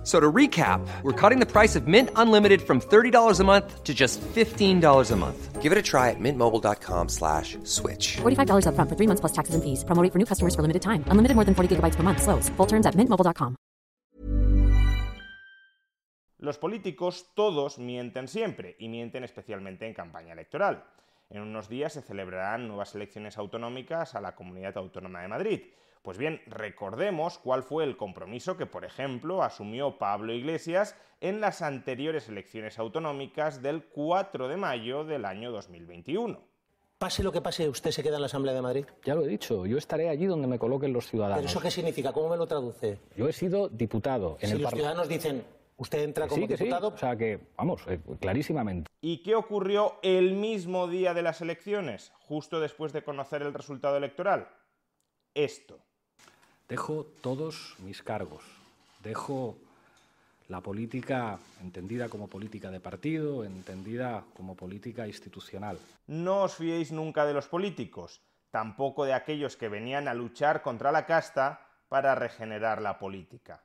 F- So to recap, we're cutting the price of Mint Unlimited from $30 a month to just $15 a month. Give it a try at mintmobile.com slash switch. $45 upfront for three months plus taxes and fees. Promo rate for new customers for limited time. Unlimited more than 40 gigabytes per month. Slows. Full terms at mintmobile.com. Los políticos todos mienten siempre y mienten especialmente en campaña electoral. En unos días se celebrarán nuevas elecciones autonómicas a la Comunidad Autónoma de Madrid. Pues bien, recordemos cuál fue el compromiso que, por ejemplo, asumió Pablo Iglesias en las anteriores elecciones autonómicas del 4 de mayo del año 2021. Pase lo que pase, usted se queda en la Asamblea de Madrid. Ya lo he dicho, yo estaré allí donde me coloquen los ciudadanos. ¿Pero eso qué significa? ¿Cómo me lo traduce? Yo he sido diputado en si el los Parlamento. ciudadanos dicen, usted entra como Sí, que sí, diputado, o sea que, vamos, eh, clarísimamente. ¿Y qué ocurrió el mismo día de las elecciones, justo después de conocer el resultado electoral? Esto. Dejo todos mis cargos, dejo la política entendida como política de partido, entendida como política institucional. No os fiéis nunca de los políticos, tampoco de aquellos que venían a luchar contra la casta para regenerar la política.